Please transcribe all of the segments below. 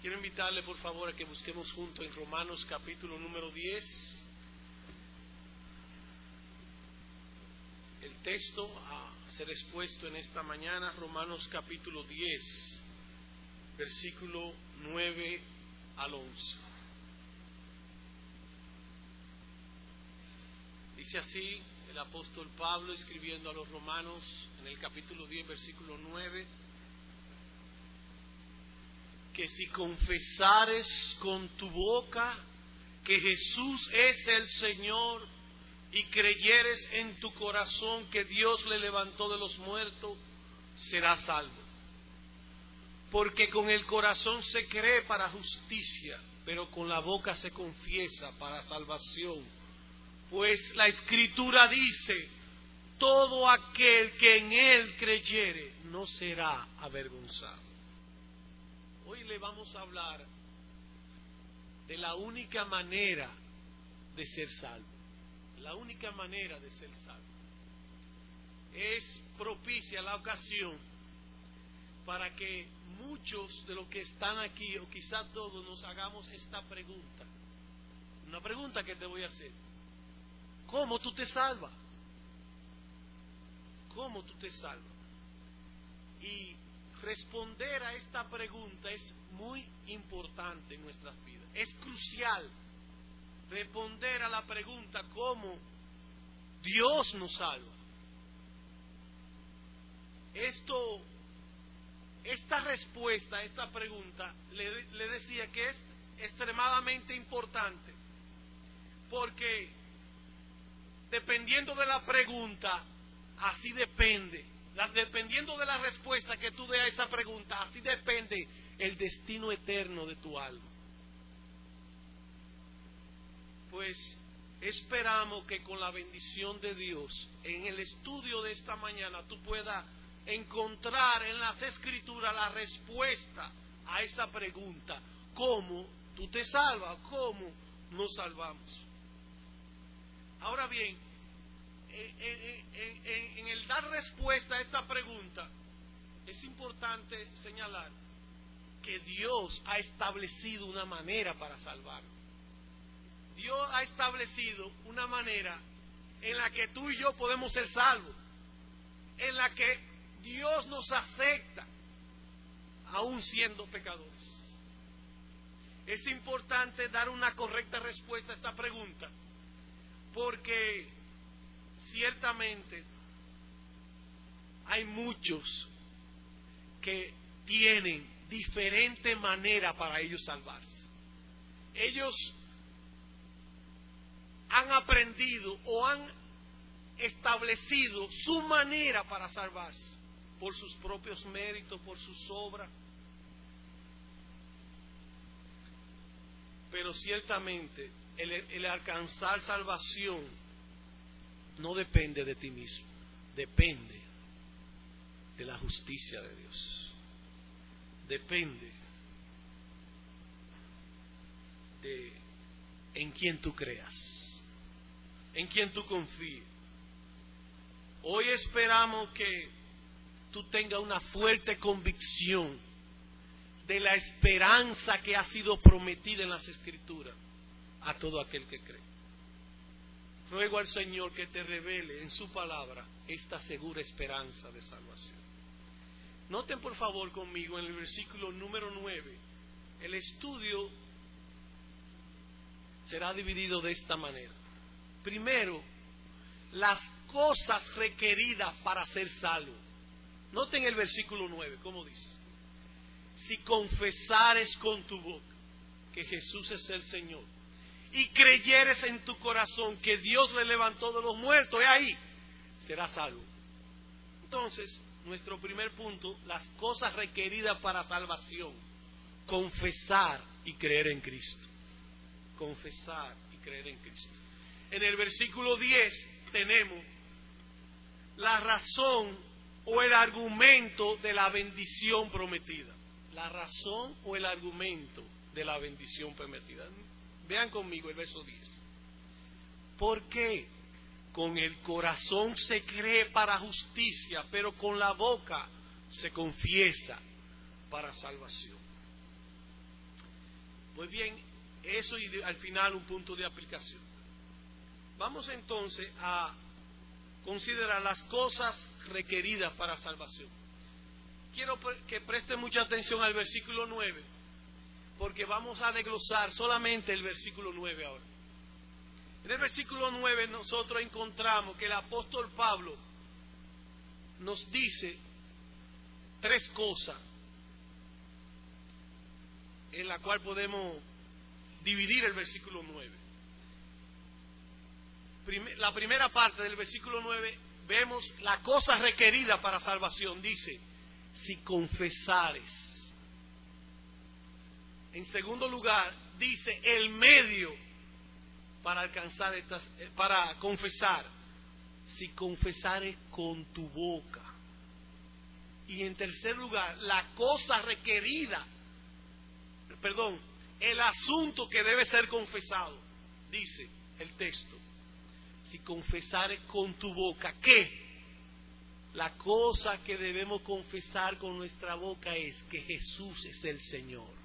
Quiero invitarle por favor a que busquemos juntos en Romanos capítulo número 10. El texto a ser expuesto en esta mañana, Romanos capítulo 10, versículo 9 al 11. Dice así el apóstol Pablo escribiendo a los romanos en el capítulo 10, versículo 9 que si confesares con tu boca que Jesús es el Señor y creyeres en tu corazón que Dios le levantó de los muertos, serás salvo. Porque con el corazón se cree para justicia, pero con la boca se confiesa para salvación. Pues la escritura dice, todo aquel que en él creyere no será avergonzado. Hoy le vamos a hablar de la única manera de ser salvo. La única manera de ser salvo. Es propicia la ocasión para que muchos de los que están aquí, o quizá todos, nos hagamos esta pregunta. Una pregunta que te voy a hacer. ¿Cómo tú te salvas? ¿Cómo tú te salvas? Y responder a esta pregunta es muy importante en nuestras vidas. Es crucial responder a la pregunta cómo Dios nos salva. Esto, esta respuesta a esta pregunta le, le decía que es extremadamente importante porque dependiendo de la pregunta, así depende dependiendo de la respuesta que tú des a esa pregunta, así depende el destino eterno de tu alma. Pues esperamos que con la bendición de Dios, en el estudio de esta mañana, tú puedas encontrar en las escrituras la respuesta a esa pregunta. ¿Cómo tú te salvas? ¿Cómo nos salvamos? Ahora bien, en, el dar respuesta a esta pregunta, es importante señalar que Dios ha establecido una manera para salvar. Dios ha establecido una manera en la que tú y yo podemos ser salvos, en la que Dios nos acepta, aún siendo pecadores. Es importante dar una correcta respuesta a esta pregunta, porque ciertamente hay muchos que tienen diferente manera para ellos salvarse. Ellos han aprendido o han establecido su manera para salvarse por sus propios méritos, por sus obras. Pero ciertamente el, el alcanzar salvación no depende de ti mismo, depende de la justicia de Dios. Depende de en quien tú creas, en quien tú confíes. Hoy esperamos que tú tengas una fuerte convicción de la esperanza que ha sido prometida en las Escrituras a todo aquel que cree. Ruego al Señor que te revele en su palabra esta segura esperanza de salvación. Noten por favor conmigo en el versículo número 9, el estudio será dividido de esta manera. Primero, las cosas requeridas para ser salvo. Noten el versículo 9, ¿cómo dice? Si confesares con tu boca que Jesús es el Señor y creyeres en tu corazón que Dios le levantó de los muertos, es ahí, serás salvo. Entonces, nuestro primer punto, las cosas requeridas para salvación, confesar y creer en Cristo. Confesar y creer en Cristo. En el versículo 10 tenemos la razón o el argumento de la bendición prometida. La razón o el argumento de la bendición prometida. Vean conmigo el verso 10. ¿Por qué? Con el corazón se cree para justicia, pero con la boca se confiesa para salvación. Pues bien, eso y al final un punto de aplicación. Vamos entonces a considerar las cosas requeridas para salvación. Quiero que preste mucha atención al versículo 9, porque vamos a desglosar solamente el versículo 9 ahora. En el versículo 9 nosotros encontramos que el apóstol Pablo nos dice tres cosas en la cual podemos dividir el versículo 9. La primera parte del versículo 9 vemos la cosa requerida para salvación. Dice, si confesares. En segundo lugar, dice el medio para alcanzar estas, eh, para confesar. Si confesares con tu boca. Y en tercer lugar, la cosa requerida, perdón, el asunto que debe ser confesado, dice el texto. Si confesares con tu boca, ¿qué? La cosa que debemos confesar con nuestra boca es que Jesús es el Señor.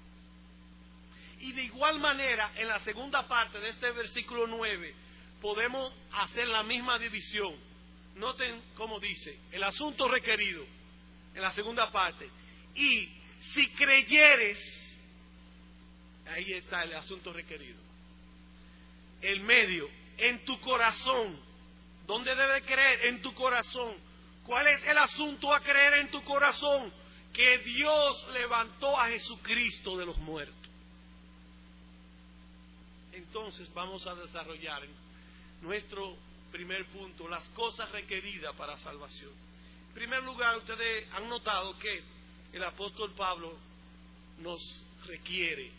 Y de igual manera, en la segunda parte de este versículo 9, podemos hacer la misma división. Noten cómo dice, el asunto requerido, en la segunda parte. Y si creyeres, ahí está el asunto requerido. El medio, en tu corazón. ¿Dónde debe creer? En tu corazón. ¿Cuál es el asunto a creer en tu corazón? Que Dios levantó a Jesucristo de los muertos. Entonces vamos a desarrollar nuestro primer punto, las cosas requeridas para salvación. En primer lugar, ustedes han notado que el apóstol Pablo nos requiere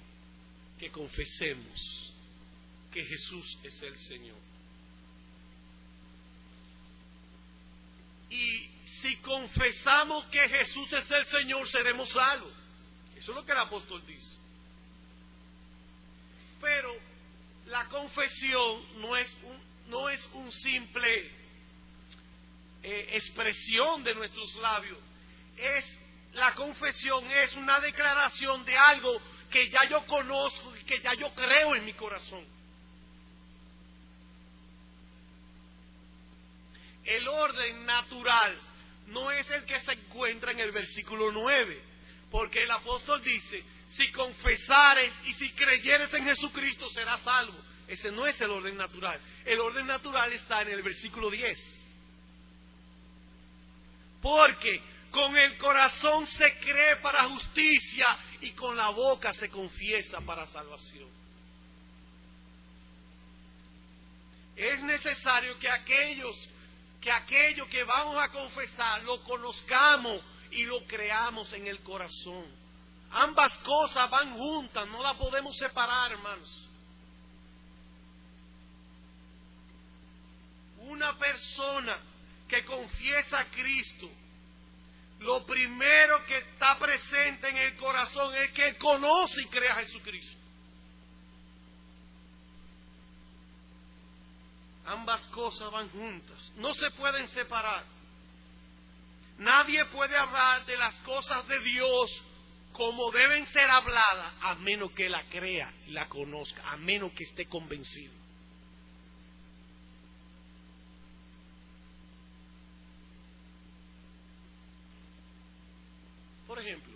que confesemos que Jesús es el Señor. Y si confesamos que Jesús es el Señor, seremos salvos. Eso es lo que el apóstol dice. Pero la confesión no es un, no es un simple eh, expresión de nuestros labios. Es la confesión es una declaración de algo que ya yo conozco y que ya yo creo en mi corazón. El orden natural no es el que se encuentra en el versículo 9, porque el apóstol dice, si confesares y si creyeres en Jesucristo serás salvo. Ese no es el orden natural. El orden natural está en el versículo 10. Porque con el corazón se cree para justicia y con la boca se confiesa para salvación. Es necesario que aquellos que aquello que vamos a confesar lo conozcamos y lo creamos en el corazón. Ambas cosas van juntas, no las podemos separar, hermanos. Una persona que confiesa a Cristo, lo primero que está presente en el corazón es que conoce y cree a Jesucristo. Ambas cosas van juntas, no se pueden separar. Nadie puede hablar de las cosas de Dios como deben ser habladas, a menos que la crea y la conozca, a menos que esté convencido. Por ejemplo,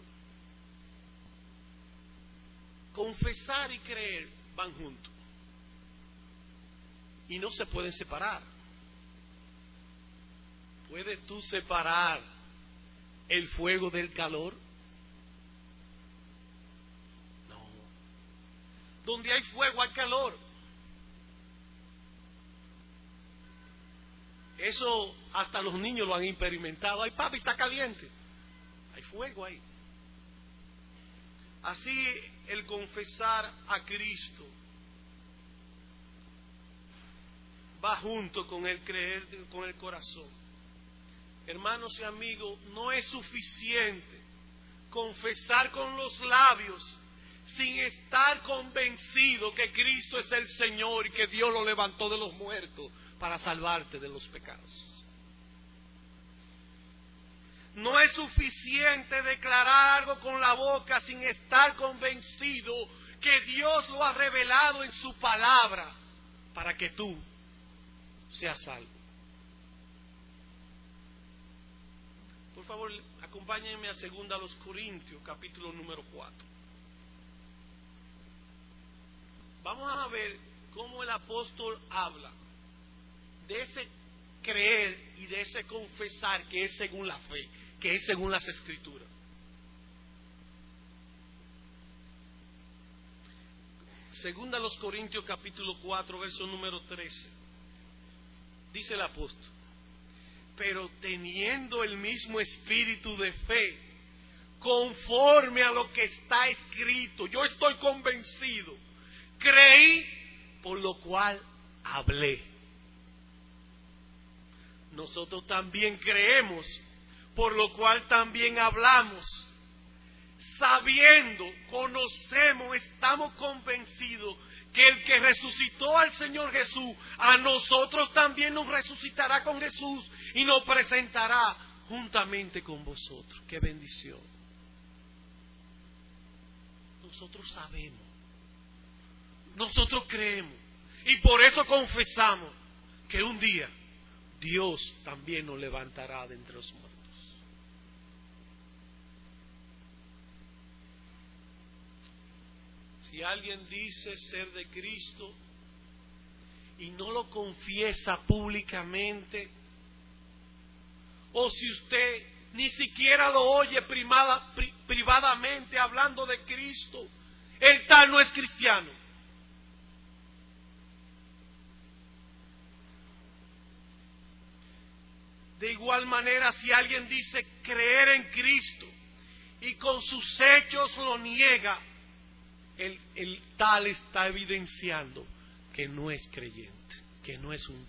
confesar y creer van juntos y no se pueden separar. ¿Puedes tú separar el fuego del calor? Donde hay fuego hay calor. Eso hasta los niños lo han experimentado. Ay, papi, está caliente. Hay fuego ahí. Así el confesar a Cristo va junto con el creer con el corazón. Hermanos y amigos, no es suficiente confesar con los labios sin estar convencido que Cristo es el Señor y que Dios lo levantó de los muertos para salvarte de los pecados. No es suficiente declarar algo con la boca sin estar convencido que Dios lo ha revelado en su palabra para que tú seas salvo. Por favor, acompáñenme a segunda los Corintios, capítulo número 4. Vamos a ver cómo el apóstol habla de ese creer y de ese confesar que es según la fe, que es según las escrituras. Segunda los Corintios capítulo 4, verso número 13. Dice el apóstol, pero teniendo el mismo espíritu de fe, conforme a lo que está escrito, yo estoy convencido, creí, por lo cual hablé. Nosotros también creemos, por lo cual también hablamos sabiendo, conocemos, estamos convencidos que el que resucitó al Señor Jesús, a nosotros también nos resucitará con Jesús y nos presentará juntamente con vosotros. Qué bendición. Nosotros sabemos, nosotros creemos y por eso confesamos que un día Dios también nos levantará de entre los muertos. Si alguien dice ser de Cristo y no lo confiesa públicamente, o si usted ni siquiera lo oye privadamente hablando de Cristo, el tal no es cristiano. De igual manera, si alguien dice creer en Cristo y con sus hechos lo niega, el, tal está evidenciando que no es creyente, que no es un,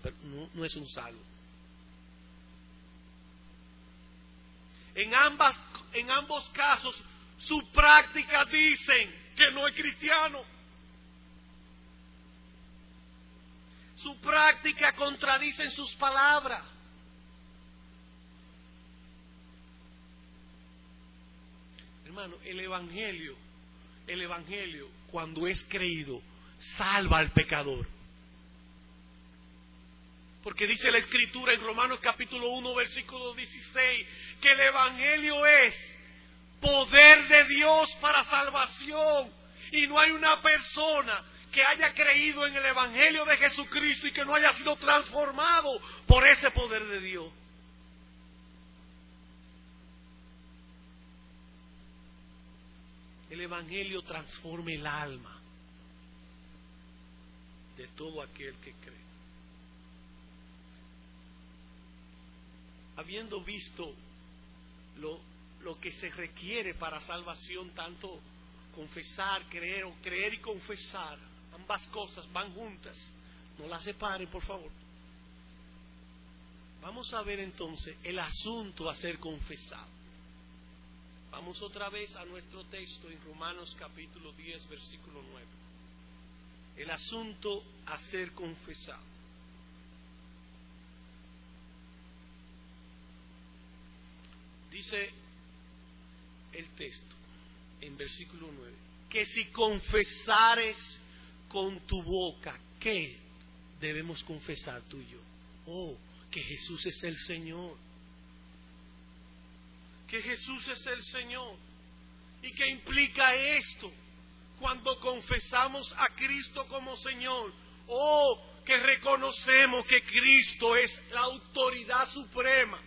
no, es un salvo. En, ambas, en ambos casos, su práctica dicen que no es cristiano. Su práctica contradice sus palabras. Hermano, el Evangelio el Evangelio, cuando es creído, salva al pecador. Porque dice la Escritura en Romanos capítulo 1, versículo 16, que el Evangelio es poder de Dios para salvación. Y no hay una persona que haya creído en el Evangelio de Jesucristo y que no haya sido transformado por ese poder de Dios. El Evangelio transforme el alma de todo aquel que cree. Habiendo visto lo, lo que se requiere para salvación, tanto confesar, creer o creer y confesar, ambas cosas van juntas, no las separen por favor. Vamos a ver entonces el asunto a ser confesado. Vamos otra vez a nuestro texto en Romanos capítulo 10, versículo 9. El asunto a ser confesado. Dice el texto en versículo 9, que si confesares con tu boca, ¿qué debemos confesar tú y yo? Oh, que Jesús es el Señor que Jesús es el Señor. ¿Y qué implica esto? Cuando confesamos a Cristo como Señor, o que reconocemos que Cristo es la autoridad suprema.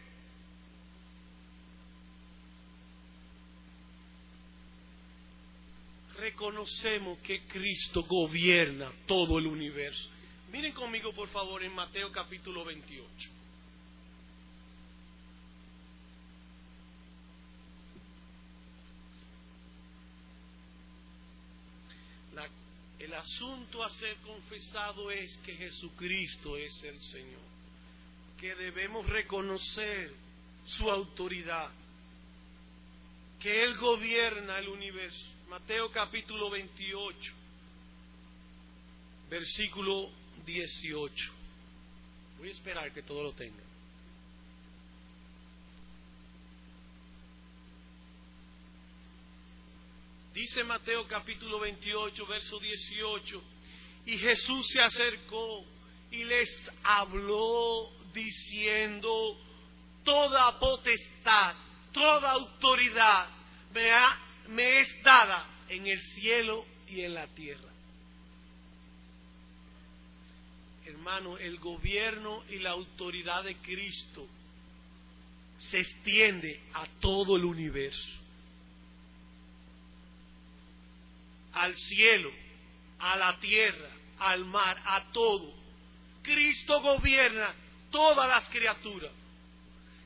Reconocemos que Cristo gobierna todo el universo. Miren conmigo, por favor, en Mateo capítulo 28. El asunto a ser confesado es que Jesucristo es el Señor, que debemos reconocer su autoridad, que Él gobierna el universo. Mateo capítulo 28, versículo 18. Voy a esperar que todo lo tenga. Dice Mateo capítulo 28, verso 18, y Jesús se acercó y les habló diciendo, toda potestad, toda autoridad me, es dada en el cielo y en la tierra. Hermano, el gobierno y la autoridad de Cristo se extiende a todo el universo. Al cielo, a la tierra, al mar, a todo. Cristo gobierna todas las criaturas.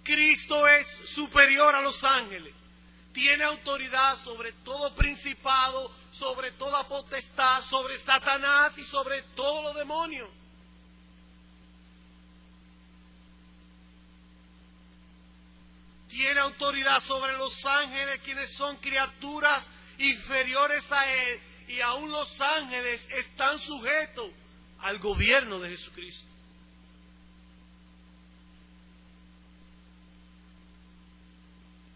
Cristo es superior a los ángeles. Tiene autoridad sobre todo principado, sobre toda potestad, sobre Satanás y sobre todos los demonios. Tiene autoridad sobre los ángeles, quienes son criaturas inferiores a Él, y aún los ángeles están sujetos al gobierno de Jesucristo.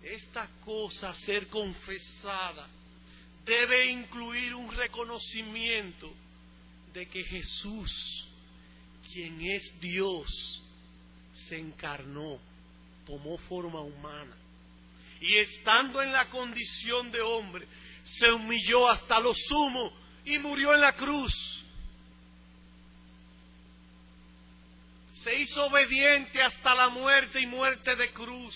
Esta cosa, ser confesada, debe incluir un reconocimiento de que Jesús, quien es Dios, se encarnó, tomó forma humana. Y estando en la condición de hombre, se humilló hasta lo sumo y murió en la cruz. Se hizo obediente hasta la muerte y muerte de cruz.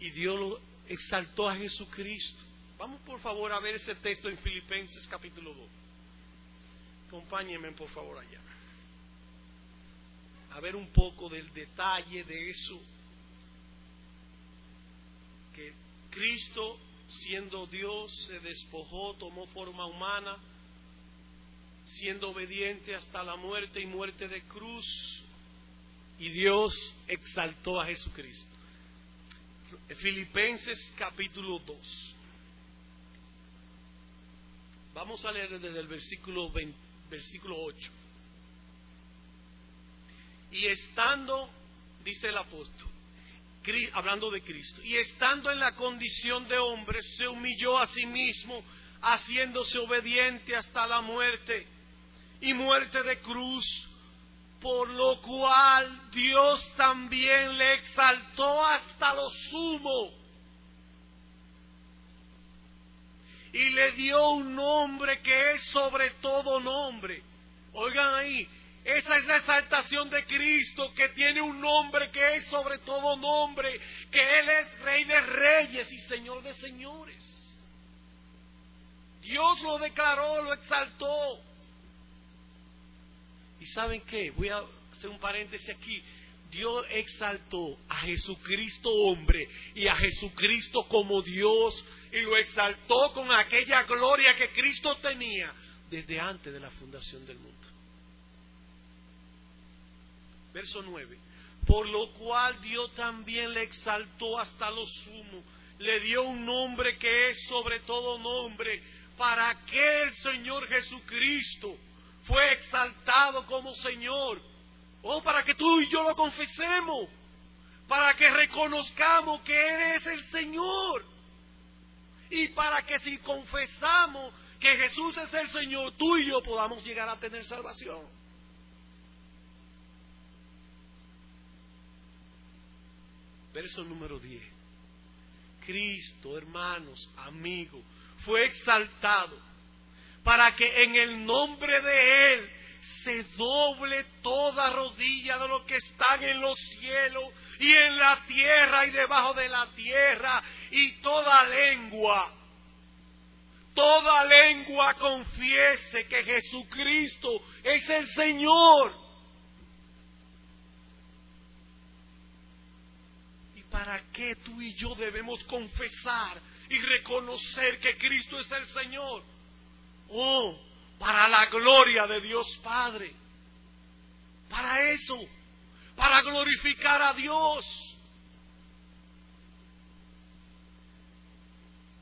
Y Dios lo exaltó a Jesucristo. Vamos por favor a ver ese texto en Filipenses capítulo 2. Acompáñenme por favor allá. A ver un poco del detalle de eso. Que Cristo, siendo Dios, se despojó, tomó forma humana, siendo obediente hasta la muerte y muerte de cruz. Y Dios exaltó a Jesucristo. Filipenses capítulo 2. Vamos a leer desde el versículo, versículo 8. Y estando, dice el apóstol, hablando de Cristo, y estando en la condición de hombre, se humilló a sí mismo, haciéndose obediente hasta la muerte y muerte de cruz por lo cual Dios también le exaltó hasta lo sumo y le dio un nombre que es sobre todo nombre. Oigan ahí, esa es la exaltación de Cristo, que tiene un nombre que es sobre todo nombre, que Él es Rey de Reyes y Señor de Señores. Dios lo declaró, lo exaltó. ¿Y saben qué? Voy a hacer un paréntesis aquí. Dios exaltó a Jesucristo hombre y a Jesucristo como Dios y lo exaltó con aquella gloria que Cristo tenía desde antes de la fundación del mundo. Verso 9. Por lo cual Dios también le exaltó hasta lo sumo, le dio un nombre que es sobre todo nombre, para que el Señor Jesucristo fue exaltado como Señor. Oh, para que tú y yo lo confesemos, para que reconozcamos que Él es el Señor. Y para que si confesamos que Jesús es el Señor, tú y yo podamos llegar a tener salvación. Verso número 10. Cristo, hermanos, amigos, fue exaltado para que en el nombre de Él se doble toda rodilla de los que están en los cielos y en la tierra y debajo de la tierra y toda lengua, toda lengua confiese que Jesucristo es el Señor. ¿Y para qué tú y yo debemos confesar y reconocer que Cristo es el Señor? Oh, para la gloria de Dios Padre. Para eso, para glorificar a Dios.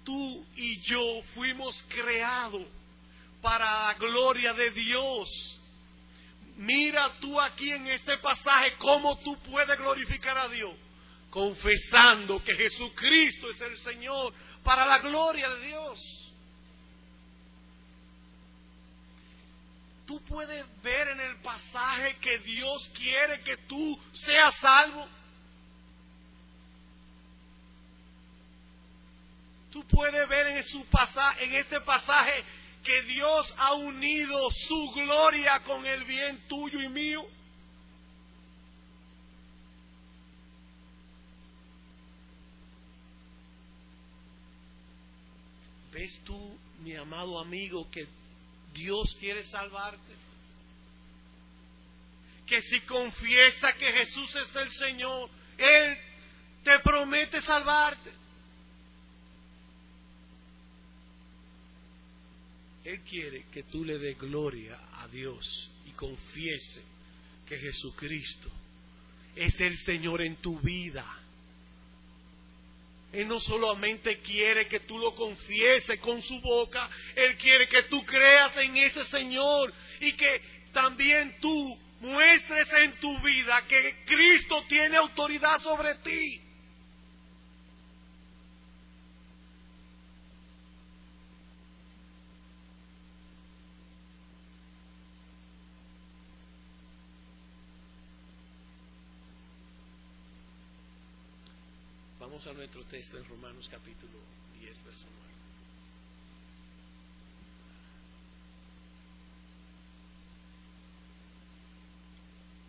Tú y yo fuimos creados para la gloria de Dios. Mira tú aquí en este pasaje cómo tú puedes glorificar a Dios. Confesando que Jesucristo es el Señor para la gloria de Dios. Tú puedes ver en el pasaje que Dios quiere que tú seas salvo. Tú puedes ver en, su pasaje, en este pasaje que Dios ha unido su gloria con el bien tuyo y mío. ¿Ves tú, mi amado amigo, que Dios quiere salvarte? Que si confiesa que Jesús es el Señor, Él te promete salvarte. Él quiere que tú le des gloria a Dios y confiese que Jesucristo es el Señor en tu vida. Él no solamente quiere que tú lo confieses con su boca, Él quiere que tú creas en ese Señor y que también tú muestres en tu vida que Cristo tiene autoridad sobre ti. Vamos a nuestro texto en Romanos capítulo 10, verso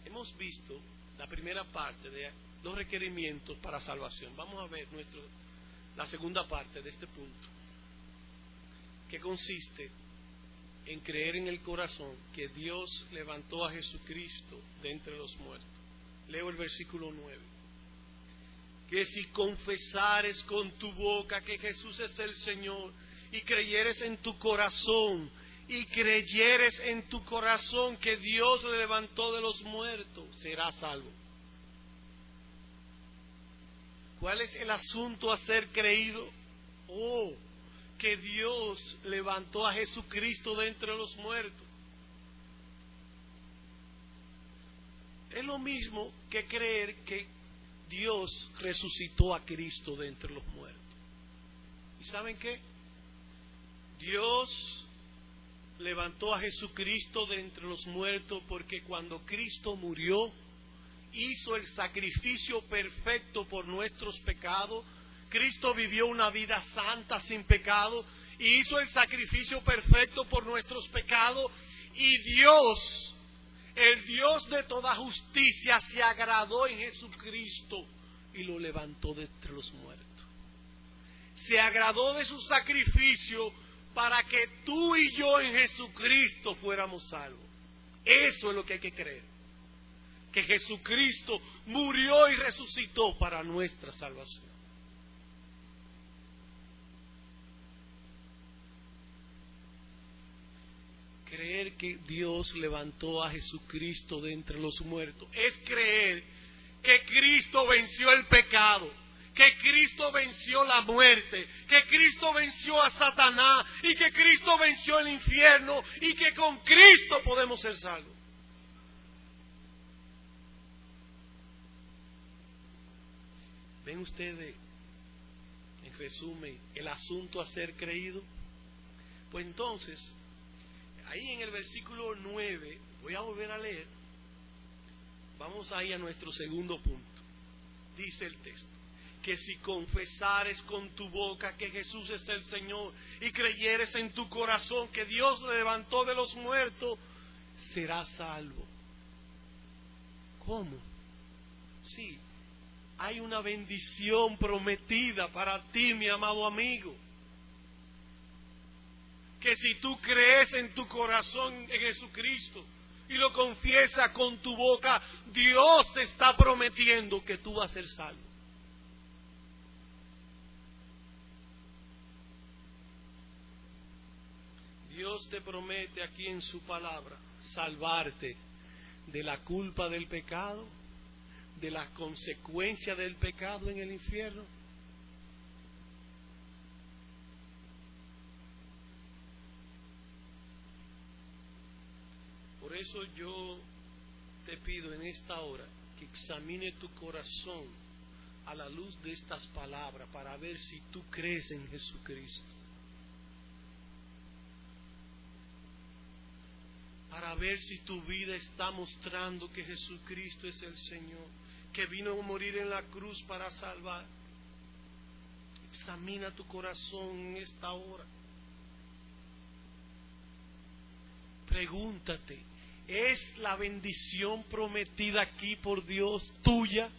9. Hemos visto la primera parte de los requerimientos para salvación. Vamos a ver nuestro, la segunda parte de este punto, que consiste en creer en el corazón que Dios levantó a Jesucristo de entre los muertos. Leo el versículo 9 que si confesares con tu boca que Jesús es el Señor y creyeres en tu corazón y creyeres en tu corazón que Dios le levantó de los muertos, serás salvo. ¿Cuál es el asunto a ser creído? Oh, que Dios levantó a Jesucristo de entre los muertos. Es lo mismo que creer que Dios resucitó a Cristo de entre los muertos. ¿Y saben qué? Dios levantó a Jesucristo de entre los muertos porque cuando Cristo murió, hizo el sacrificio perfecto por nuestros pecados. Cristo vivió una vida santa sin pecado y hizo el sacrificio perfecto por nuestros pecados. Y Dios el Dios de toda justicia se agradó en Jesucristo y lo levantó de entre los muertos. Se agradó de su sacrificio para que tú y yo en Jesucristo fuéramos salvos. Eso es lo que hay que creer. Que Jesucristo murió y resucitó para nuestra salvación. Creer que Dios levantó a Jesucristo de entre los muertos. Es creer que Cristo venció el pecado, que Cristo venció la muerte, que Cristo venció a Satanás y que Cristo venció el infierno y que con Cristo podemos ser salvos. ¿Ven ustedes, en resumen, el asunto a ser creído? Pues entonces, ahí en el versículo 9, voy a volver a leer, vamos ahí a nuestro segundo punto. Dice el texto, que si confesares con tu boca que Jesús es el Señor y creyeres en tu corazón que Dios le levantó de los muertos, serás salvo. ¿Cómo? Sí, hay una bendición prometida para ti, mi amado amigo que si tú crees en tu corazón en Jesucristo y lo confiesas con tu boca, Dios te está prometiendo que tú vas a ser salvo. Dios te promete aquí en su palabra salvarte de la culpa del pecado, de las consecuencias del pecado en el infierno Por eso yo te pido en esta hora que examine tu corazón a la luz de estas palabras para ver si tú crees en Jesucristo. Para ver si tu vida está mostrando que Jesucristo es el Señor, que vino a morir en la cruz para salvar. Examina tu corazón en esta hora. Pregúntate, ¿es la bendición prometida aquí por Dios tuya?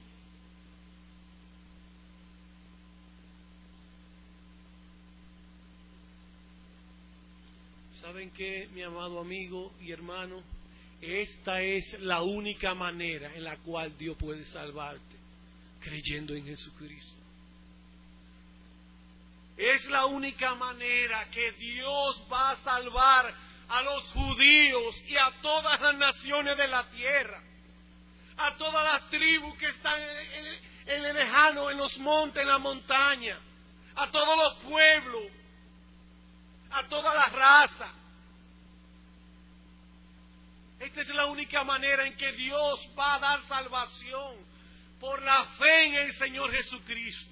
¿Saben qué, mi amado amigo y hermano? Esta es la única manera en la cual Dios puede salvarte, creyendo en Jesucristo. Es la única manera que Dios va a salvar a los judíos y a todas las naciones de la tierra, a todas las tribus que están en, el lejano, en los montes, en la montaña, a todos los pueblos, a toda la raza. Esta es la única manera en que Dios va a dar salvación por la fe en el Señor Jesucristo.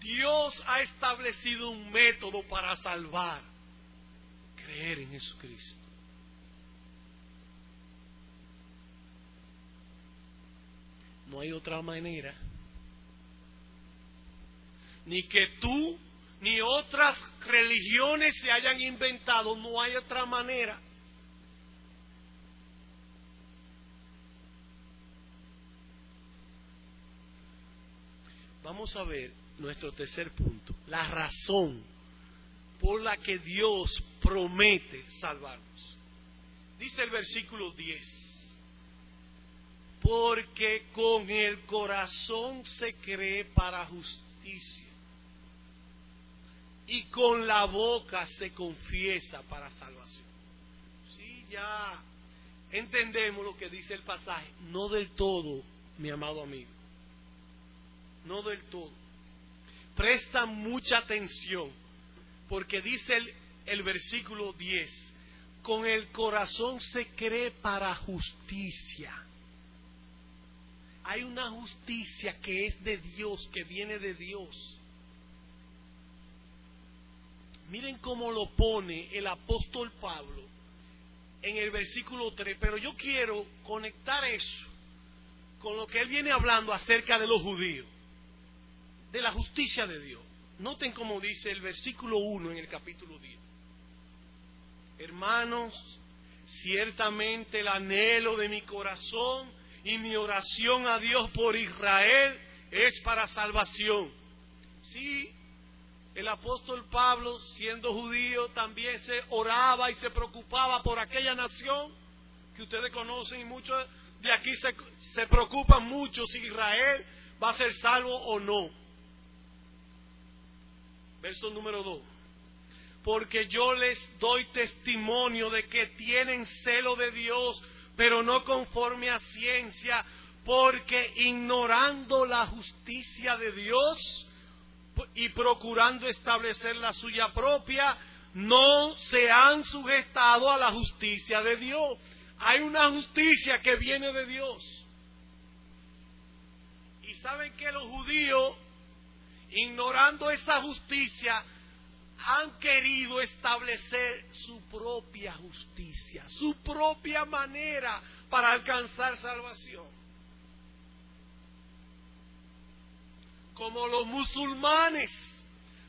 Dios ha establecido un método para salvar. Creer en Jesucristo. No hay otra manera. Ni que tú ni otras religiones se hayan inventado. No hay otra manera. Vamos a ver nuestro tercer punto, la razón por la que Dios promete salvarnos. Dice el versículo 10, porque con el corazón se cree para justicia y con la boca se confiesa para salvación. Sí, ya entendemos lo que dice el pasaje, no del todo, mi amado amigo, no del todo presta mucha atención, porque dice el, el versículo 10, con el corazón se cree para justicia. Hay una justicia que es de Dios, que viene de Dios. Miren cómo lo pone el apóstol Pablo en el versículo 3, pero yo quiero conectar eso con lo que él viene hablando acerca de los judíos de la justicia de Dios. Noten cómo dice el versículo 1 en el capítulo 10. Hermanos, ciertamente el anhelo de mi corazón y mi oración a Dios por Israel es para salvación. Sí, el apóstol Pablo, siendo judío, también se oraba y se preocupaba por aquella nación que ustedes conocen y muchos de aquí se, se preocupan mucho si Israel va a ser salvo o no. Verso número 2. Porque yo les doy testimonio de que tienen celo de Dios, pero no conforme a ciencia, porque ignorando la justicia de Dios y procurando establecer la suya propia, no se han sujetado a la justicia de Dios. Hay una justicia que viene de Dios. Y saben que los judíos ignorando esa justicia, han querido establecer su propia justicia, su propia manera para alcanzar salvación. Como los musulmanes,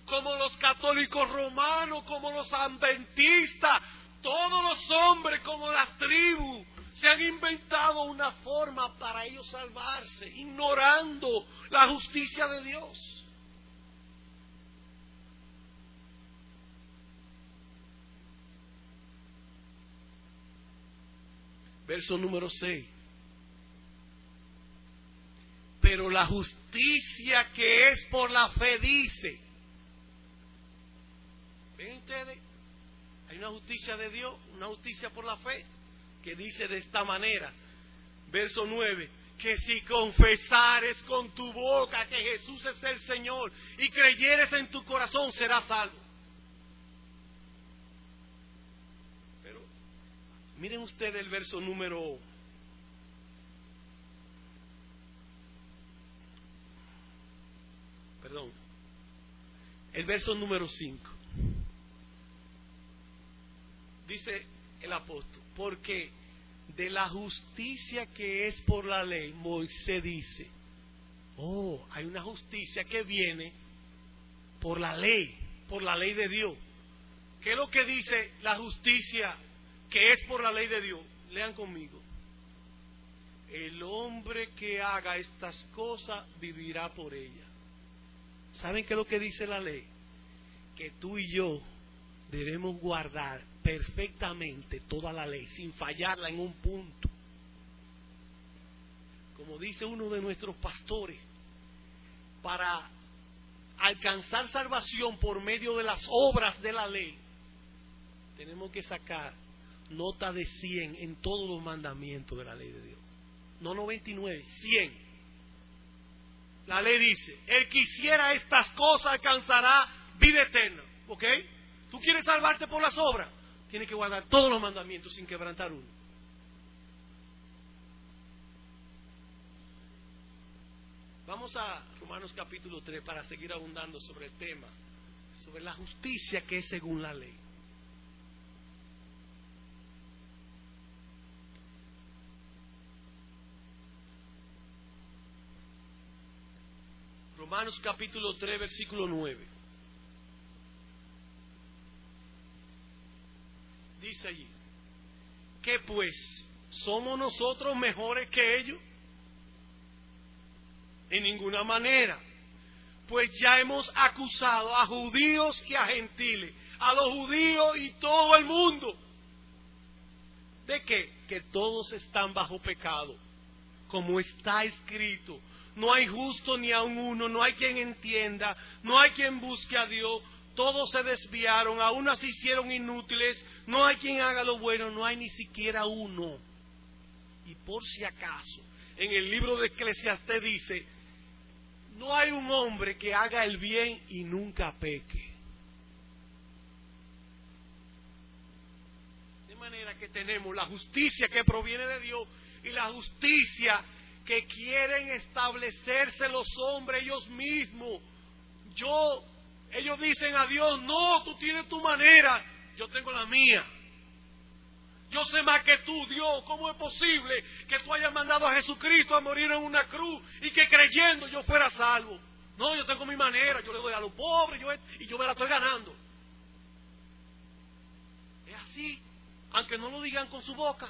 como los católicos romanos, como los adventistas, todos los hombres, como las tribus, se han inventado una forma para ellos salvarse, ignorando la justicia de Dios. Verso número 6. Pero la justicia que es por la fe dice. ¿Ven ustedes? Hay una justicia de Dios, una justicia por la fe, que dice de esta manera. Verso 9 que si confesares con tu boca que Jesús es el Señor y creyeres en tu corazón serás salvo. Miren ustedes el verso número Perdón. El verso número 5. Dice el apóstol, porque de la justicia que es por la ley, Moisés dice, oh, hay una justicia que viene por la ley, por la ley de Dios. ¿Qué es lo que dice la justicia que es por la ley de Dios? Lean conmigo. El hombre que haga estas cosas vivirá por ellas. ¿Saben qué es lo que dice la ley? Que tú y yo debemos guardar perfectamente toda la ley, sin fallarla en un punto. Como dice uno de nuestros pastores, para alcanzar salvación por medio de las obras de la ley, tenemos que sacar nota de 100 en todos los mandamientos de la ley de Dios. No 99, 100. La ley dice, el que hiciera estas cosas alcanzará vida eterna. ¿Ok? ¿Tú quieres salvarte por las obras? Tienes que guardar todos los mandamientos sin quebrantar uno. Vamos a Romanos capítulo 3 para seguir abundando sobre el tema, sobre la justicia que es según la ley. Romanos capítulo 3, versículo 9. Dice allí, ¿qué pues? ¿Somos nosotros mejores que ellos? En ninguna manera. Pues ya hemos acusado a judíos y a gentiles, a los judíos y todo el mundo. ¿De qué? Que todos están bajo pecado, como está escrito no hay justo ni aun uno, no hay quien entienda, no hay quien busque a Dios, todos se desviaron, aún se hicieron inútiles, no hay quien haga lo bueno, no hay ni siquiera uno. Y por si acaso, en el libro de Eclesiastés dice, no hay un hombre que haga el bien y nunca peque. De manera que tenemos la justicia que proviene de Dios y la justicia que quieren establecerse los hombres ellos mismos. Yo, ellos dicen a Dios, no, tú tienes tu manera, yo tengo la mía. Yo sé más que tú, Dios. ¿Cómo es posible que tú hayas mandado a Jesucristo a morir en una cruz y que creyendo yo fuera salvo? No, yo tengo mi manera, yo le doy a los pobres yo, y yo me la estoy ganando. Es así, aunque no lo digan con su boca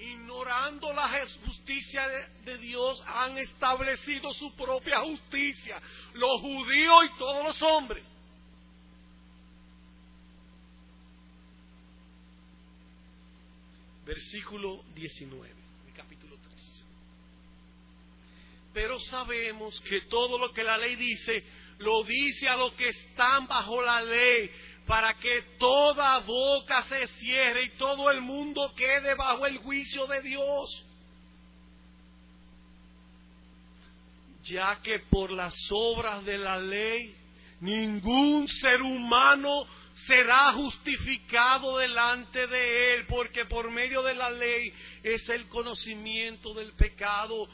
ignorando la justicia de, Dios, han establecido su propia justicia, los judíos y todos los hombres. Versículo 19, capítulo 3. Pero sabemos que todo lo que la ley dice, lo dice a los que están bajo la ley, para que toda boca se cierre y todo el mundo quede bajo el juicio de Dios. Ya que por las obras de la ley ningún ser humano será justificado delante de él, porque por medio de la ley es el conocimiento del pecado.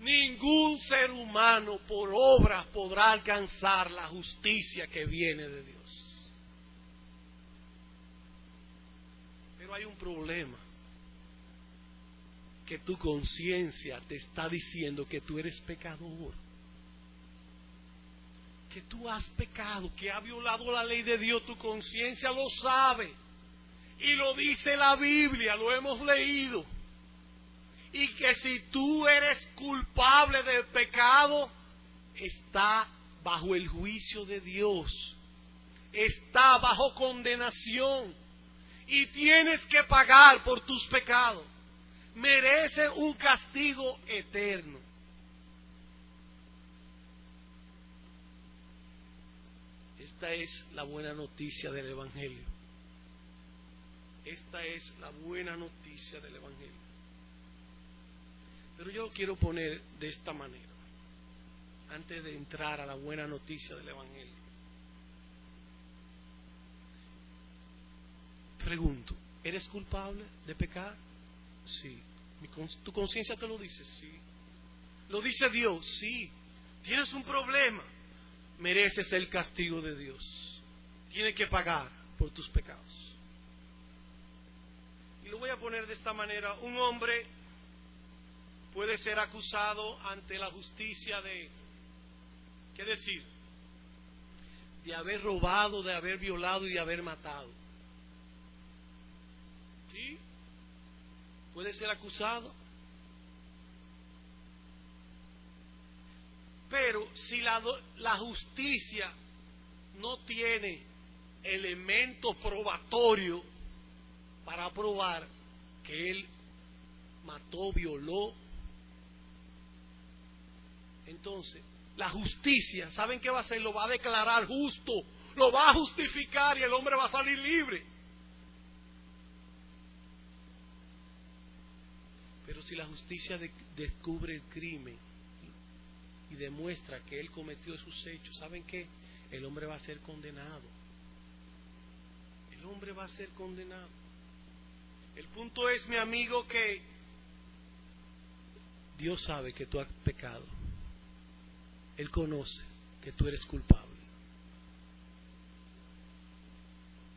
Ningún ser humano por obras podrá alcanzar la justicia que viene de Dios. Hay un problema. Que tu conciencia te está diciendo que tú eres pecador. Que tú has pecado, que ha violado la ley de Dios. Tu conciencia lo sabe. Y lo dice la Biblia, lo hemos leído. Y que si tú eres culpable del pecado, está bajo el juicio de Dios. Está bajo condenación y tienes que pagar por tus pecados. Merece un castigo eterno. Esta es la buena noticia del Evangelio. Esta es la buena noticia del Evangelio. Pero yo lo quiero poner de esta manera, antes de entrar a la buena noticia del Evangelio. Pregunto, ¿eres culpable de pecar? Sí. ¿Tu conciencia te lo dice? Sí. Lo dice Dios, sí. Tienes un problema. Mereces el castigo de Dios. Tienes que pagar por tus pecados. Y lo voy a poner de esta manera. Un hombre puede ser acusado ante la justicia de, ¿qué decir? De haber robado, de haber violado y de haber matado. ¿Sí? Puede ser acusado. Pero si la, la justicia no tiene elemento probatorio para probar que él mató, violó entonces, la justicia, ¿saben qué va a hacer? Lo va a declarar justo, lo va a justificar y el hombre va a salir libre. Si la justicia descubre el crimen y demuestra que él cometió esos hechos, ¿saben qué? El hombre va a ser condenado. El hombre va a ser condenado. El punto es, mi amigo, que Dios sabe que tú has pecado. Él conoce que tú eres culpable.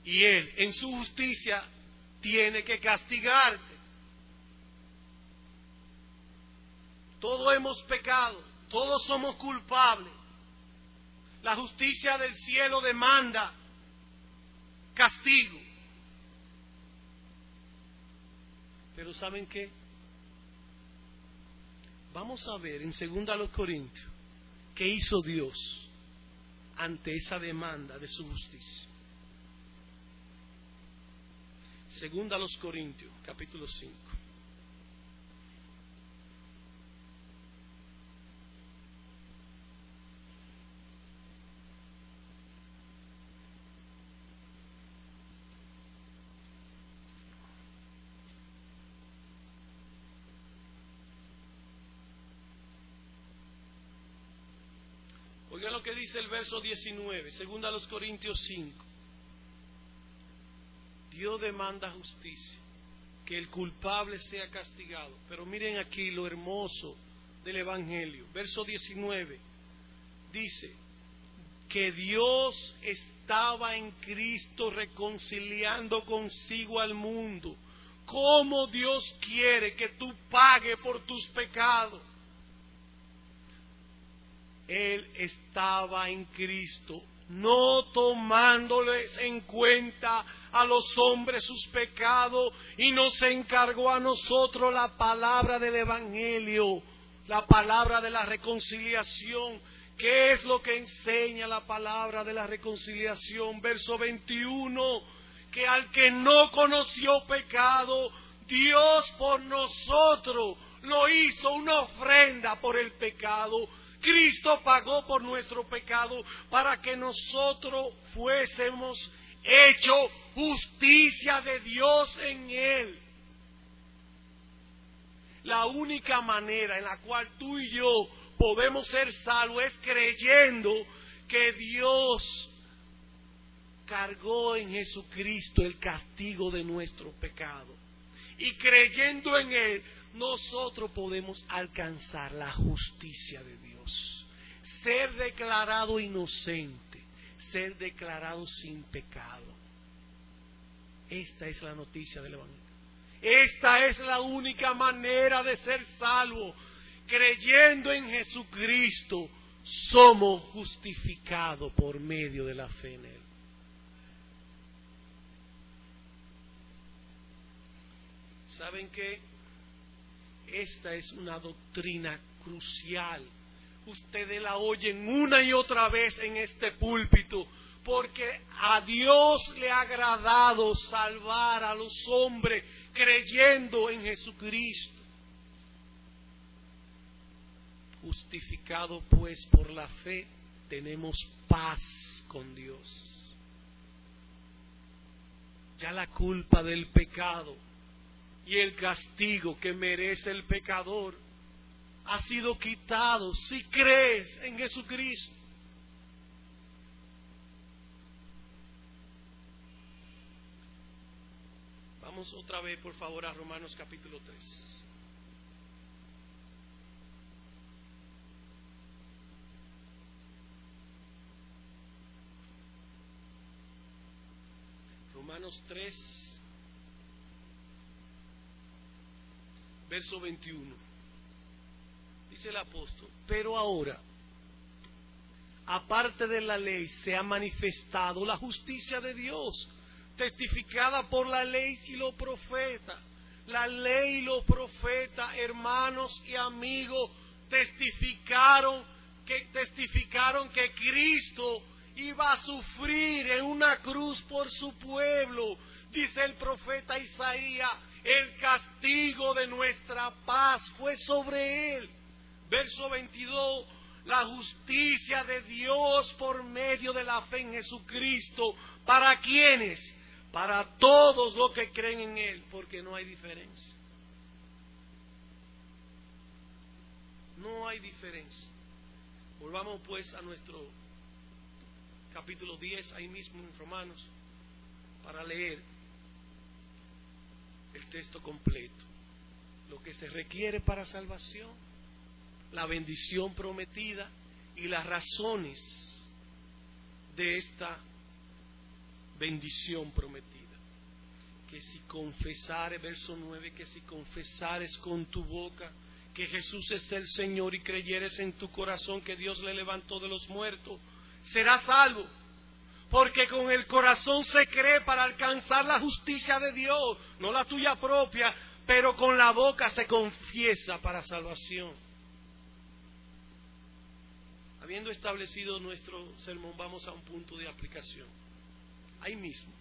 Y Él, en su justicia, tiene que castigarte. Todos hemos pecado, todos somos culpables. La justicia del cielo demanda castigo. Pero ¿saben qué? Vamos a ver en 2 Corintios ¿Qué hizo Dios ante esa demanda de su justicia? Segunda a los Corintios, capítulo 5. Oiga lo que dice el verso 19, segunda a los Corintios 5. Dios demanda justicia, que el culpable sea castigado. Pero miren aquí lo hermoso del Evangelio. Verso 19 dice que Dios estaba en Cristo reconciliando consigo al mundo. ¿Cómo Dios quiere que tú pagues por tus pecados? Él estaba en Cristo, no tomándoles en cuenta a los hombres sus pecados y nos encargó a nosotros la palabra del Evangelio, la palabra de la reconciliación. ¿Qué es lo que enseña la palabra de la reconciliación? Verso 21, que al que no conoció pecado, Dios por nosotros lo hizo una ofrenda por el pecado Cristo pagó por nuestro pecado para que nosotros fuésemos hecho justicia de Dios en Él. La única manera en la cual tú y yo podemos ser salvos es creyendo que Dios cargó en Jesucristo el castigo de nuestro pecado. Y creyendo en Él, nosotros podemos alcanzar la justicia de Dios ser declarado inocente, ser declarado sin pecado. Esta es la noticia del Evangelio. Esta es la única manera de ser salvo. Creyendo en Jesucristo, somos justificados por medio de la fe en Él. ¿Saben qué? Esta es una doctrina crucial ustedes la oyen una y otra vez en este púlpito, porque a Dios le ha agradado salvar a los hombres creyendo en Jesucristo. Justificado pues por la fe, tenemos paz con Dios. Ya la culpa del pecado y el castigo que merece el pecador ha sido quitado si crees en Jesucristo. Vamos otra vez, por favor, a Romanos capítulo 3. Romanos 3, verso 21. Dice el apóstol, pero ahora, aparte de la ley, se ha manifestado la justicia de Dios, testificada por la ley y los profetas. La ley y los profetas, hermanos y amigos, testificaron que testificaron que Cristo iba a sufrir en una cruz por su pueblo. Dice el profeta Isaías, el castigo de nuestra paz fue sobre él. Verso 22, la justicia de Dios por medio de la fe en Jesucristo. ¿Para quiénes? Para todos los que creen en Él, porque no hay diferencia. No hay diferencia. Volvamos pues a nuestro capítulo 10, ahí mismo en Romanos, para leer el texto completo. Lo que se requiere para salvación, la bendición prometida y las razones de esta bendición prometida. Que si confesares, verso 9, que si confesares con tu boca que Jesús es el Señor y creyeres en tu corazón que Dios le levantó de los muertos, serás salvo. Porque con el corazón se cree para alcanzar la justicia de Dios, no la tuya propia, pero con la boca se confiesa para salvación. Habiendo establecido nuestro sermón, vamos a un punto de aplicación. Ahí mismo,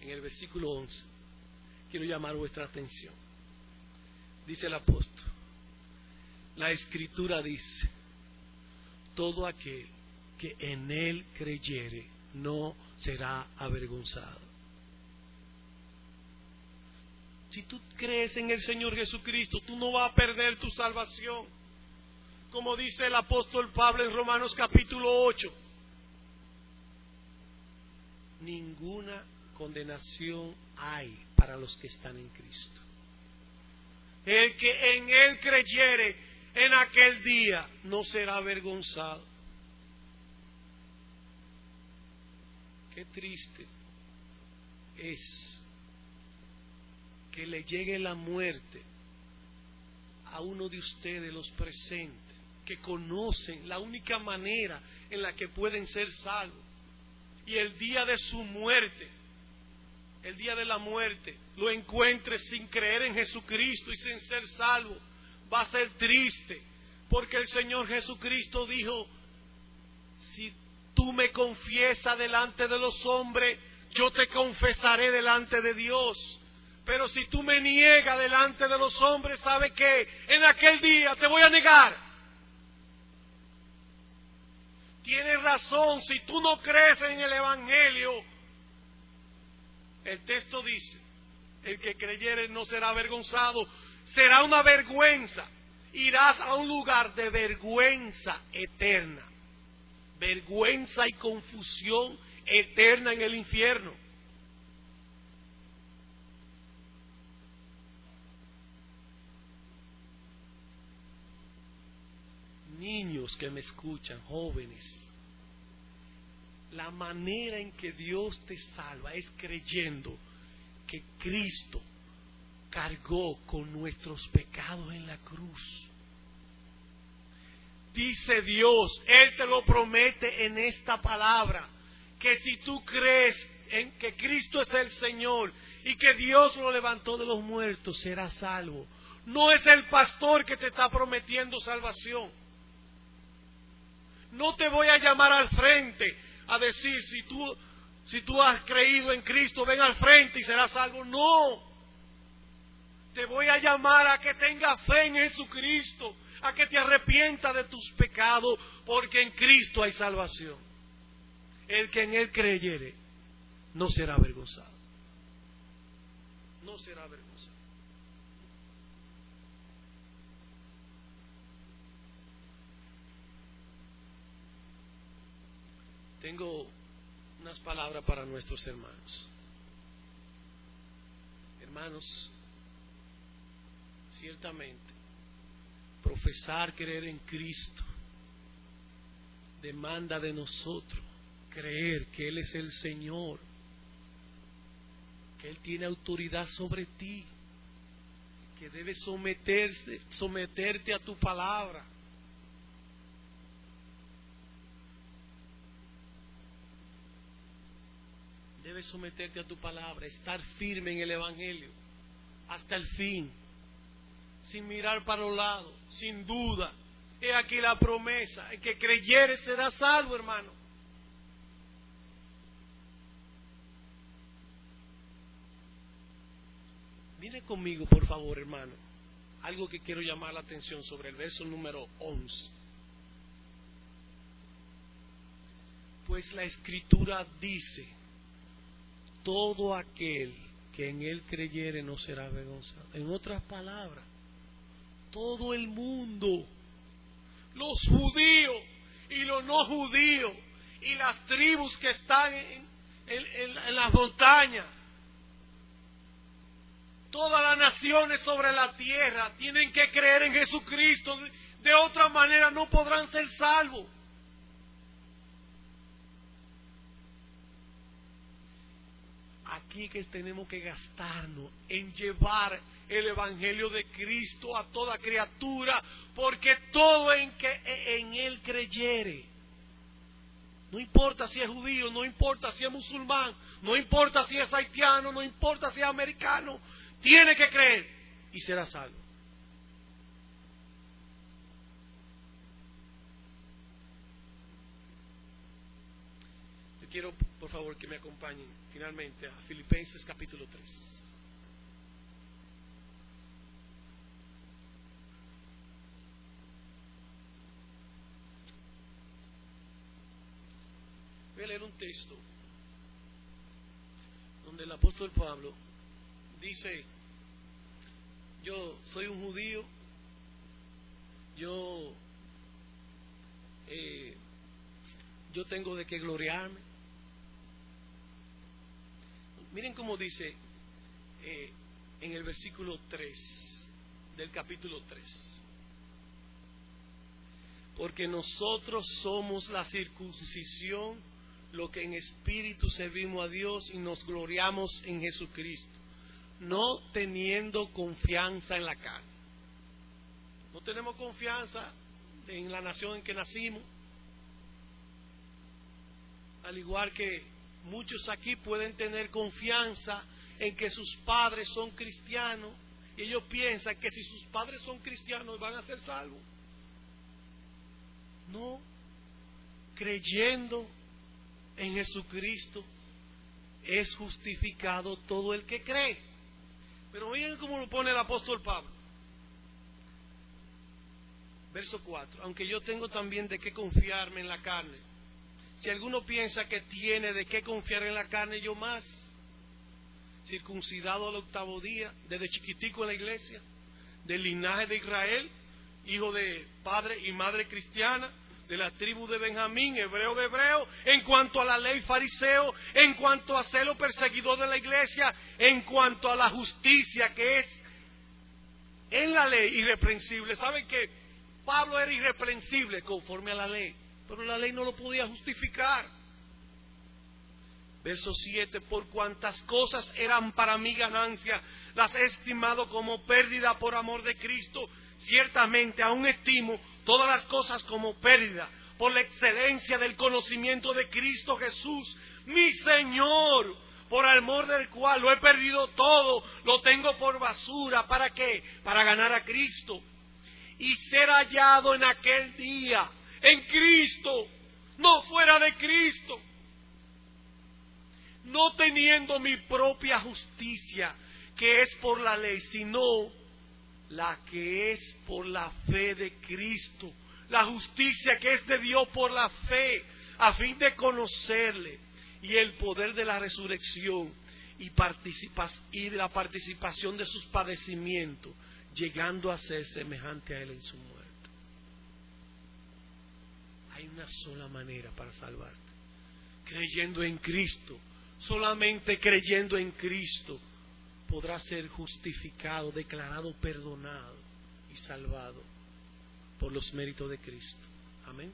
en el versículo 11, quiero llamar vuestra atención. Dice el apóstol, la escritura dice, todo aquel que en él creyere no será avergonzado. Si tú crees en el Señor Jesucristo, tú no vas a perder tu salvación. Como dice el apóstol Pablo en Romanos capítulo 8. Ninguna condenación hay para los que están en Cristo. El que en Él creyere en aquel día no será avergonzado. Qué triste es que le llegue la muerte a uno de ustedes, los presentes, que conocen la única manera en la que pueden ser salvos. Y el día de su muerte el día de la muerte, lo encuentre sin creer en Jesucristo y sin ser salvo, va a ser triste. Porque el Señor Jesucristo dijo, si tú me confiesas delante de los hombres, yo te confesaré delante de Dios. Pero si tú me niegas delante de los hombres, ¿sabe qué? En aquel día te voy a negar. Tienes razón, si tú no crees en el Evangelio, el texto dice, el que creyere no será avergonzado, será una vergüenza. Irás a un lugar de vergüenza eterna. Vergüenza y confusión eterna en el infierno. Niños que me escuchan, jóvenes, la manera en que Dios te salva es creyendo que Cristo cargó con nuestros pecados en la cruz. Dice Dios, Él te lo promete en esta palabra, que si tú crees en que Cristo es el Señor y que Dios lo levantó de los muertos, serás salvo. No es el pastor que te está prometiendo salvación. No te voy a llamar al frente a decir, si tú, si tú has creído en Cristo, ven al frente y serás salvo. No. Te voy a llamar a que tengas fe en Jesucristo, a que te arrepientas de tus pecados, porque en Cristo hay salvación. El que en Él creyere no será avergonzado. No será avergonzado. Tengo unas palabras para nuestros hermanos. Hermanos, ciertamente, profesar creer en Cristo demanda de nosotros creer que Él es el Señor que Él tiene autoridad sobre ti, que debes someterse, someterte a tu palabra. Debes someterte a tu palabra, estar firme en el Evangelio hasta el fin, sin mirar para un lado, sin duda. He aquí la promesa, el que creyere será salvo, hermano. Mire conmigo, por favor, hermano, algo que quiero llamar la atención sobre el verso número 11. Pues la escritura dice, todo aquel que en él creyere no será avergonzado. En otras palabras, todo el mundo, los judíos y los no judíos y las tribus que están en, en las montañas, todas las naciones sobre la tierra tienen que creer en Jesucristo. De otra manera no podrán ser salvos. Aquí que tenemos que gastarnos en llevar el Evangelio de Cristo a toda criatura, porque todo en que en Él creyere. No importa si es judío, no importa si es musulmán, no importa si es haitiano, no importa si es americano, tiene que creer y será salvo. Yo quiero, por favor, que me acompañen finalmente a Filipenses capítulo 3. Voy a leer un texto donde el apóstol Pablo dice, yo soy un judío, yo, eh, yo tengo de qué gloriarme. Miren cómo dice eh, en el versículo 3 del capítulo 3. Porque nosotros somos la circuncisión, lo que en espíritu servimos a Dios y nos gloriamos en Jesucristo no teniendo confianza en la carne. No tenemos confianza en la nación en que nacimos. Al igual que muchos aquí pueden tener confianza en que sus padres son cristianos y ellos piensan que si sus padres son cristianos van a ser salvos. No, creyendo en Jesucristo es justificado todo el que cree. Pero miren cómo lo pone el apóstol Pablo. Verso 4. Aunque yo tengo también de qué confiarme en la carne. Si alguno piensa que tiene de qué confiar en la carne, yo más. Circuncidado al octavo día, desde chiquitico en la iglesia, del linaje de Israel, hijo de padre y madre cristiana, de la tribu de Benjamín, hebreo de hebreo, en cuanto a la ley fariseo, en cuanto a celo perseguidor de la iglesia, en cuanto a la justicia que es en la ley irreprensible. ¿Saben que Pablo era irreprensible conforme a la ley? Pero la ley no lo podía justificar. Verso 7, por cuantas cosas eran para mi ganancia, las he estimado como pérdida por amor de Cristo. Ciertamente aún estimo todas las cosas como pérdida por la excelencia del conocimiento de Cristo Jesús, mi Señor, por amor del cual lo he perdido todo, lo tengo por basura, ¿para qué? Para ganar a Cristo y ser hallado en aquel día, en Cristo, no fuera de Cristo, no teniendo mi propia justicia, que es por la ley, sino la que es por la fe de Cristo, la justicia que es de Dios por la fe, a fin de conocerle y el poder de la resurrección y, y la participación de sus padecimientos, llegando a ser semejante a Él en su muerte. Hay una sola manera para salvarte, creyendo en Cristo, solamente creyendo en Cristo podrá ser justificado, declarado perdonado y salvado por los méritos de Cristo. Amén.